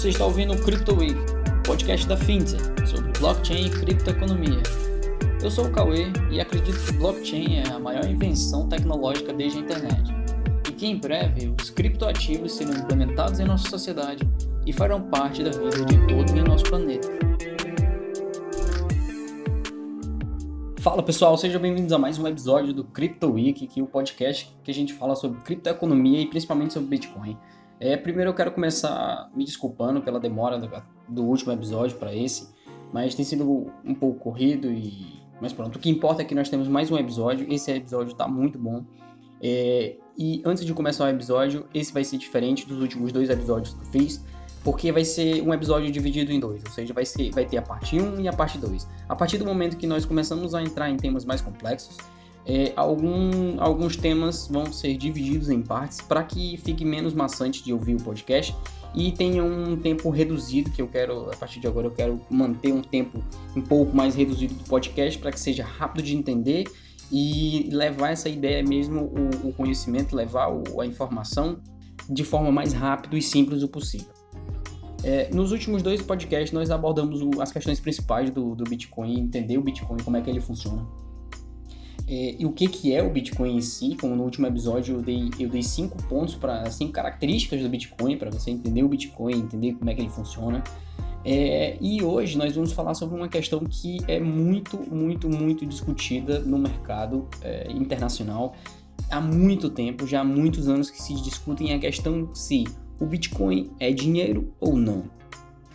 Você está ouvindo o Crypto Week, podcast da Fintech sobre blockchain e criptoeconomia. Eu sou o Cauê e acredito que blockchain é a maior invenção tecnológica desde a internet e que em breve os criptoativos serão implementados em nossa sociedade e farão parte da vida de todos em nosso planeta. Fala pessoal, sejam bem-vindos a mais um episódio do Crypto Week, que é o podcast que a gente fala sobre criptoeconomia e principalmente sobre Bitcoin. É, primeiro eu quero começar me desculpando pela demora do, do último episódio para esse, mas tem sido um pouco corrido e mas pronto. O que importa é que nós temos mais um episódio. Esse episódio está muito bom. É, e antes de começar o episódio, esse vai ser diferente dos últimos dois episódios que eu fiz, porque vai ser um episódio dividido em dois, ou seja, vai, ser, vai ter a parte 1 e a parte 2. A partir do momento que nós começamos a entrar em temas mais complexos, é, algum, alguns temas vão ser divididos em partes para que fique menos maçante de ouvir o podcast e tenha um tempo reduzido que eu quero a partir de agora eu quero manter um tempo um pouco mais reduzido do podcast para que seja rápido de entender e levar essa ideia mesmo o, o conhecimento levar o, a informação de forma mais rápida e simples o possível. É, nos últimos dois podcasts nós abordamos o, as questões principais do, do Bitcoin entender o Bitcoin como é que ele funciona é, e o que, que é o Bitcoin em si, como no último episódio eu dei, eu dei cinco pontos para cinco características do Bitcoin para você entender o Bitcoin, entender como é que ele funciona. É, e hoje nós vamos falar sobre uma questão que é muito, muito, muito discutida no mercado é, internacional há muito tempo, já há muitos anos que se discutem a questão se o Bitcoin é dinheiro ou não.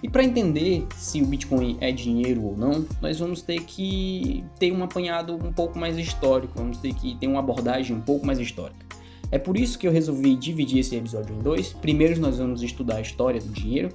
E para entender se o Bitcoin é dinheiro ou não, nós vamos ter que ter um apanhado um pouco mais histórico, vamos ter que ter uma abordagem um pouco mais histórica. É por isso que eu resolvi dividir esse episódio em dois. Primeiro nós vamos estudar a história do dinheiro,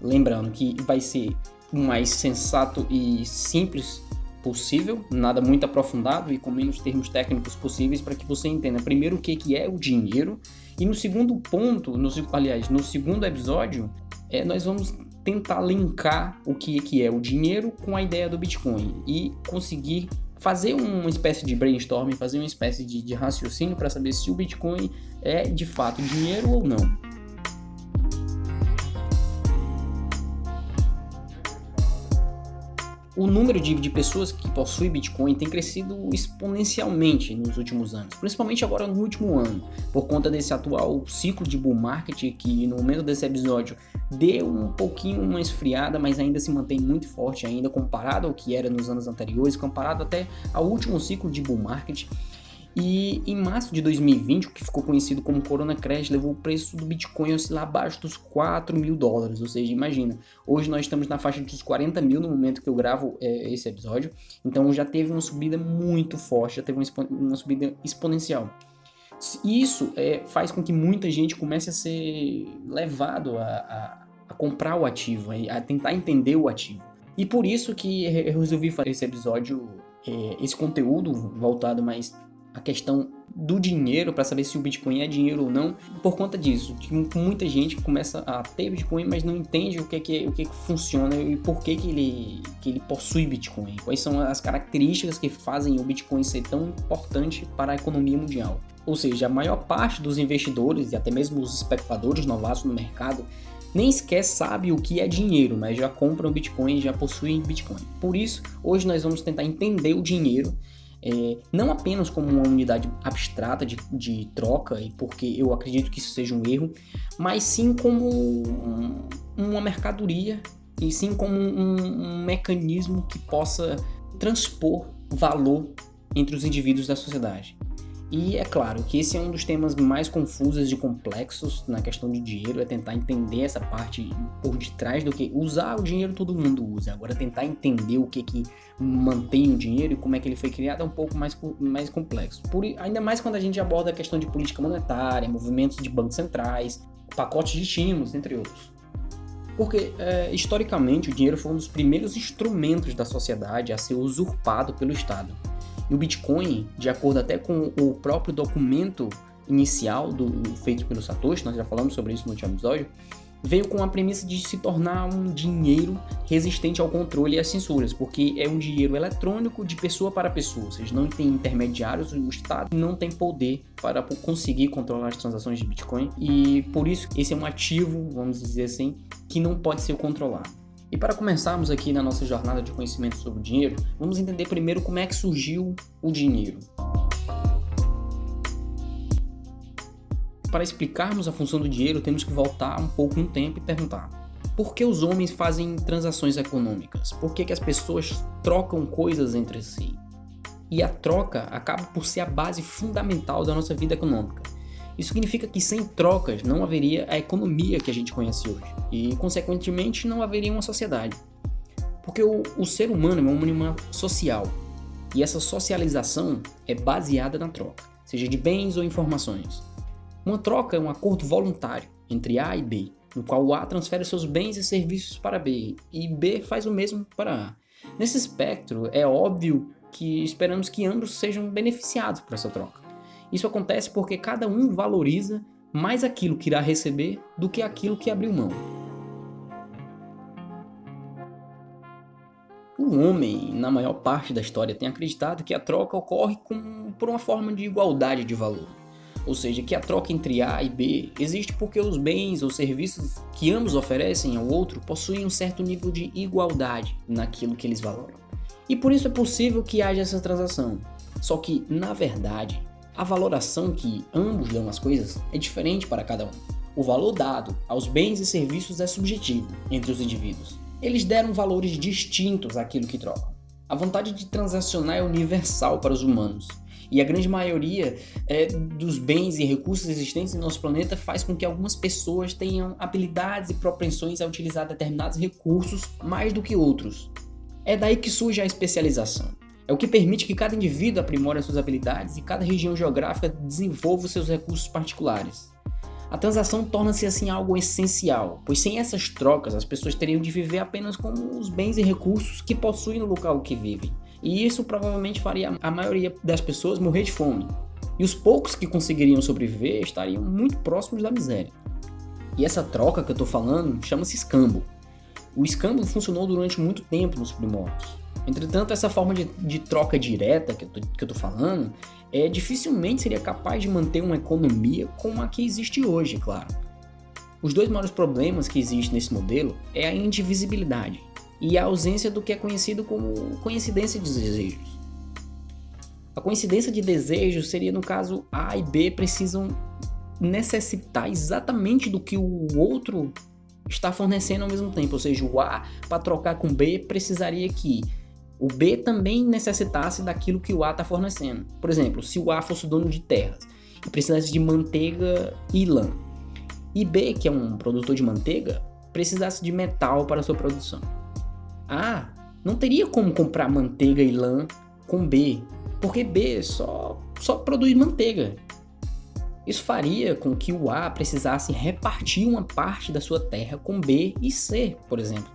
lembrando que vai ser o mais sensato e simples possível, nada muito aprofundado e com menos termos técnicos possíveis para que você entenda primeiro o que, que é o dinheiro e no segundo ponto, no, aliás, no segundo episódio, é, nós vamos tentar linkar o que, que é o dinheiro com a ideia do Bitcoin e conseguir fazer uma espécie de brainstorming, fazer uma espécie de, de raciocínio para saber se o Bitcoin é de fato dinheiro ou não. O número de, de pessoas que possuem Bitcoin tem crescido exponencialmente nos últimos anos, principalmente agora no último ano, por conta desse atual ciclo de bull market que no momento desse episódio deu um pouquinho uma esfriada, mas ainda se mantém muito forte ainda comparado ao que era nos anos anteriores, comparado até ao último ciclo de bull market. E em março de 2020, o que ficou conhecido como Corona Crash levou o preço do Bitcoin a oscilar abaixo dos 4 mil dólares. Ou seja, imagina, hoje nós estamos na faixa dos 40 mil no momento que eu gravo é, esse episódio. Então já teve uma subida muito forte, já teve uma, uma subida exponencial. Isso é, faz com que muita gente comece a ser levado a, a, a comprar o ativo, a tentar entender o ativo. E por isso que eu resolvi fazer esse episódio, é, esse conteúdo voltado mais a questão do dinheiro para saber se o Bitcoin é dinheiro ou não, por conta disso. Muita gente começa a ter Bitcoin, mas não entende o que é que, o que, é que funciona e por que, que, ele, que ele possui Bitcoin. Quais são as características que fazem o Bitcoin ser tão importante para a economia mundial. Ou seja, a maior parte dos investidores e até mesmo os especuladores novatos no mercado nem sequer sabe o que é dinheiro, mas já compram Bitcoin já possuem Bitcoin. Por isso, hoje nós vamos tentar entender o dinheiro é, não apenas como uma unidade abstrata de, de, troca, e porque eu acredito que isso seja um erro, mas sim como um, uma mercadoria e sim como um, um mecanismo que possa transpor valor entre os indivíduos da sociedade. E é claro que esse é um dos temas mais confusos e complexos na questão de dinheiro, é tentar entender essa parte por detrás do que usar o dinheiro todo mundo usa. Agora tentar entender o que que mantém o dinheiro e como é que ele foi criado é um pouco mais, mais complexo. Por, ainda mais quando a gente aborda a questão de política monetária, movimentos de bancos centrais, pacotes de estímulos, entre outros. Porque, é, historicamente, o dinheiro foi um dos primeiros instrumentos da sociedade a ser usurpado pelo Estado. E o Bitcoin, de acordo até com o próprio documento inicial do feito pelo Satoshi, nós já falamos sobre isso no último episódio, veio com a premissa de se tornar um dinheiro resistente ao controle e às censuras, porque é um dinheiro eletrônico de pessoa para pessoa, ou seja, não tem intermediários, o Estado não tem poder para conseguir controlar as transações de Bitcoin e por isso esse é um ativo, vamos dizer assim, que não pode ser controlado. E para começarmos aqui na nossa jornada de conhecimento sobre o dinheiro, vamos entender primeiro como é que surgiu o dinheiro. para explicarmos a função do dinheiro, temos que voltar um pouco no tempo e perguntar: por que os homens fazem transações econômicas? Por que, que as pessoas trocam coisas entre si? E a troca acaba por ser a base fundamental da nossa vida econômica. Isso significa que sem trocas não haveria a economia que a gente conhece hoje e, consequentemente, não haveria uma sociedade. Porque o, o ser humano é um animal social e essa socialização é baseada na troca, seja de bens ou informações. Uma troca é um acordo voluntário entre A e B, no qual o A transfere seus bens e serviços para B e B faz o mesmo para A. Nesse espectro, é óbvio que esperamos que ambos sejam beneficiados por essa troca. Isso acontece porque cada um valoriza mais aquilo que irá receber do que aquilo que abriu mão. O homem, na maior parte da história, tem acreditado que a troca ocorre com, por uma forma de igualdade de valor ou seja, que a troca entre A e B existe porque os bens ou serviços que ambos oferecem ao outro possuem um certo nível de igualdade naquilo que eles valoram. E por isso é possível que haja essa transação. Só que, na verdade, a valoração que ambos dão às coisas é diferente para cada um. O valor dado aos bens e serviços é subjetivo entre os indivíduos. Eles deram valores distintos àquilo que trocam. A vontade de transacionar é universal para os humanos e a grande maioria é, dos bens e recursos existentes em nosso planeta faz com que algumas pessoas tenham habilidades e propensões a utilizar determinados recursos mais do que outros. É daí que surge a especialização. É o que permite que cada indivíduo aprimore suas habilidades e cada região geográfica desenvolva seus recursos particulares. A transação torna-se assim algo essencial, pois sem essas trocas as pessoas teriam de viver apenas com os bens e recursos que possuem no local que vivem, e isso provavelmente faria a maioria das pessoas morrer de fome. E os poucos que conseguiriam sobreviver estariam muito próximos da miséria. E essa troca que eu estou falando chama-se escambo. O escambo funcionou durante muito tempo nos primórdios. Entretanto, essa forma de, de troca direta que eu, estou falando é, dificilmente seria capaz de manter uma economia como a que existe hoje, claro. Os dois maiores problemas que existem nesse modelo é a indivisibilidade e a ausência do que é conhecido como coincidência de desejos. A coincidência de desejos seria, no caso, A e B precisam necessitar exatamente do que o outro está fornecendo ao mesmo tempo. Ou seja, o A, para trocar com B, precisaria que o B também necessitasse daquilo que o A está fornecendo. Por exemplo, se o A fosse dono de terras e precisasse de manteiga e lã, e B, que é um produtor de manteiga, precisasse de metal para sua produção. A não teria como comprar manteiga e lã com B, porque B só, só produz manteiga. Isso faria com que o A precisasse repartir uma parte da sua terra com B e C, por exemplo.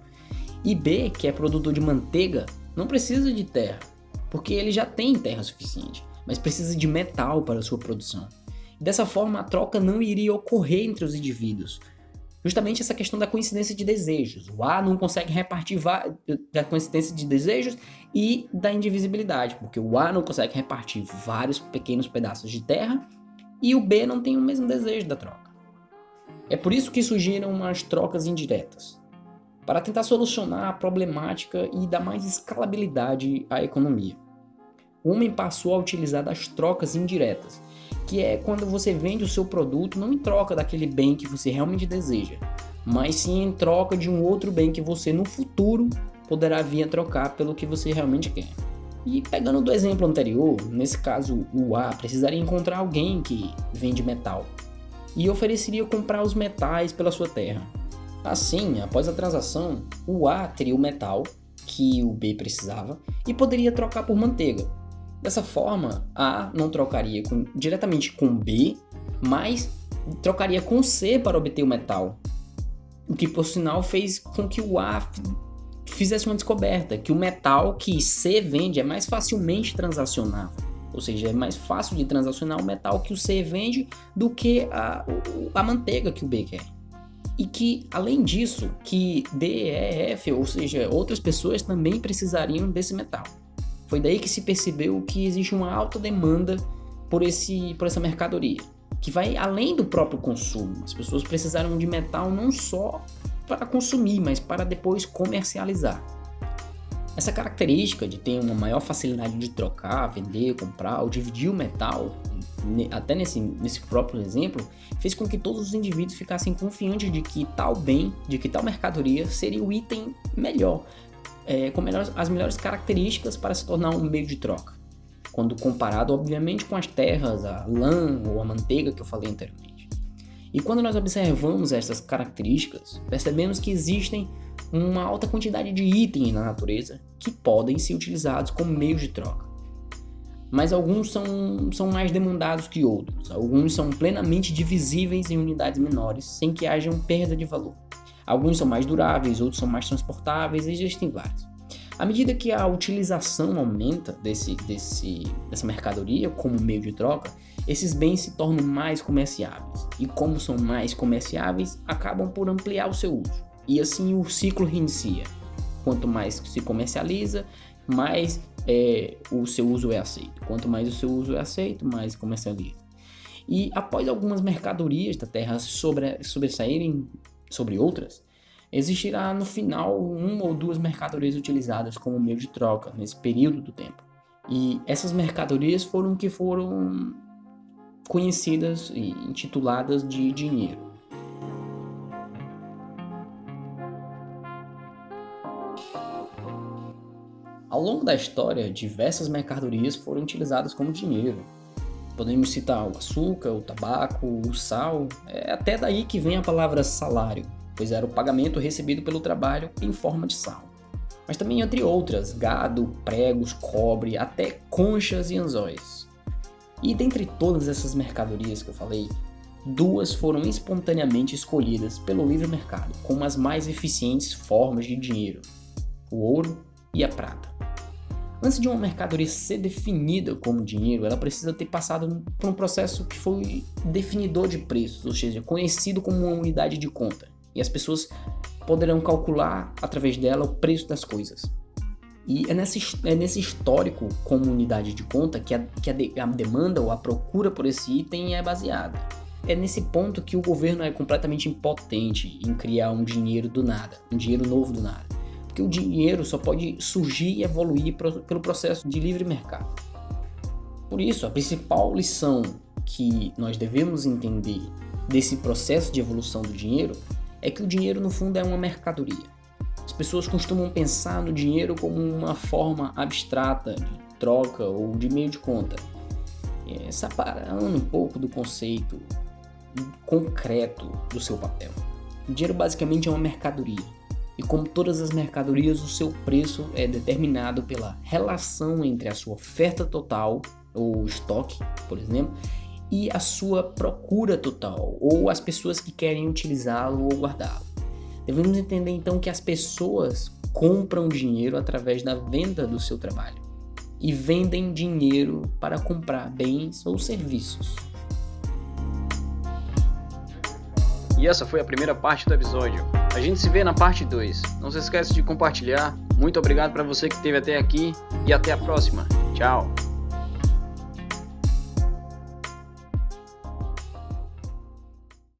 E B, que é produtor de manteiga, não precisa de terra, porque ele já tem terra suficiente, mas precisa de metal para sua produção. Dessa forma, a troca não iria ocorrer entre os indivíduos, justamente essa questão da coincidência de desejos. O A não consegue repartir da coincidência de desejos e da indivisibilidade, porque o A não consegue repartir vários pequenos pedaços de terra e o B não tem o mesmo desejo da troca. É por isso que surgiram as trocas indiretas, para tentar solucionar a problemática e dar mais escalabilidade à economia. O homem passou a utilizar das trocas indiretas, que é quando você vende o seu produto não em troca daquele bem que você realmente deseja, mas sim em troca de um outro bem que você no futuro poderá vir a trocar pelo que você realmente quer. E pegando do exemplo anterior, nesse caso o A precisaria encontrar alguém que vende metal e ofereceria comprar os metais pela sua terra. Assim, após a transação, o A teria o metal que o B precisava e poderia trocar por manteiga, Dessa forma, A não trocaria com, diretamente com B, mas trocaria com C para obter o metal. O que, por sinal, fez com que o A fizesse uma descoberta, que o metal que C vende é mais facilmente transacionável. Ou seja, é mais fácil de transacionar o metal que o C vende do que a, a manteiga que o B quer. E que, além disso, que DEF, ou seja, outras pessoas também precisariam desse metal. Foi daí que se percebeu que existe uma alta demanda por, esse, por essa mercadoria, que vai além do próprio consumo. As pessoas precisaram de metal não só para consumir, mas para depois comercializar. Essa característica de ter uma maior facilidade de trocar, vender, comprar ou dividir o metal, até nesse, nesse próprio exemplo, fez com que todos os indivíduos ficassem confiantes de que tal bem, de que tal mercadoria seria o item melhor, é, com melhores, as melhores características para se tornar um meio de troca. Quando comparado, obviamente, com as terras, a lã ou a manteiga que eu falei anteriormente. E quando nós observamos essas características, percebemos que existem uma alta quantidade de itens na natureza que podem ser utilizados como meios de troca. Mas alguns são, são mais demandados que outros, alguns são plenamente divisíveis em unidades menores sem que haja perda de valor. Alguns são mais duráveis, outros são mais transportáveis existem vários. À medida que a utilização aumenta desse, desse, dessa mercadoria como meio de troca, esses bens se tornam mais comerciáveis. E como são mais comerciáveis, acabam por ampliar o seu uso. E assim o ciclo reinicia. Quanto mais se comercializa, mais é, o seu uso é aceito. Quanto mais o seu uso é aceito, mais comercializa. E após algumas mercadorias da Terra sobre, sobressaírem sobre outras, existirá no final uma ou duas mercadorias utilizadas como meio de troca nesse período do tempo. E essas mercadorias foram que foram conhecidas e intituladas de dinheiro. Ao longo da história, diversas mercadorias foram utilizadas como dinheiro. Podemos citar o açúcar, o tabaco, o sal, é até daí que vem a palavra salário, pois era o pagamento recebido pelo trabalho em forma de sal. Mas também entre outras, gado, pregos, cobre, até conchas e anzóis. E dentre todas essas mercadorias que eu falei, duas foram espontaneamente escolhidas pelo livre mercado como as mais eficientes formas de dinheiro: o ouro e a prata. Antes de uma mercadoria ser definida como dinheiro, ela precisa ter passado por um processo que foi definidor de preços, ou seja, conhecido como uma unidade de conta. E as pessoas poderão calcular através dela o preço das coisas. E é nesse, é nesse histórico como unidade de conta que, a, que a, de, a demanda ou a procura por esse item é baseada. É nesse ponto que o governo é completamente impotente em criar um dinheiro do nada, um dinheiro novo do nada porque o dinheiro só pode surgir e evoluir pelo processo de livre mercado. Por isso, a principal lição que nós devemos entender desse processo de evolução do dinheiro é que o dinheiro, no fundo, é uma mercadoria. As pessoas costumam pensar no dinheiro como uma forma abstrata de troca ou de meio de conta, é, separando um pouco do conceito concreto do seu papel. O dinheiro basicamente é uma mercadoria e como todas as mercadorias, o seu preço é determinado pela relação entre a sua oferta total, ou estoque, por exemplo, e a sua procura total, ou as pessoas que querem utilizá-lo ou guardá-lo. Devemos entender então que as pessoas compram dinheiro através da venda do seu trabalho e vendem dinheiro para comprar bens ou serviços. E essa foi a primeira parte do episódio. A gente se vê na parte 2. Não se esqueça de compartilhar. Muito obrigado para você que esteve até aqui e até a próxima. Tchau.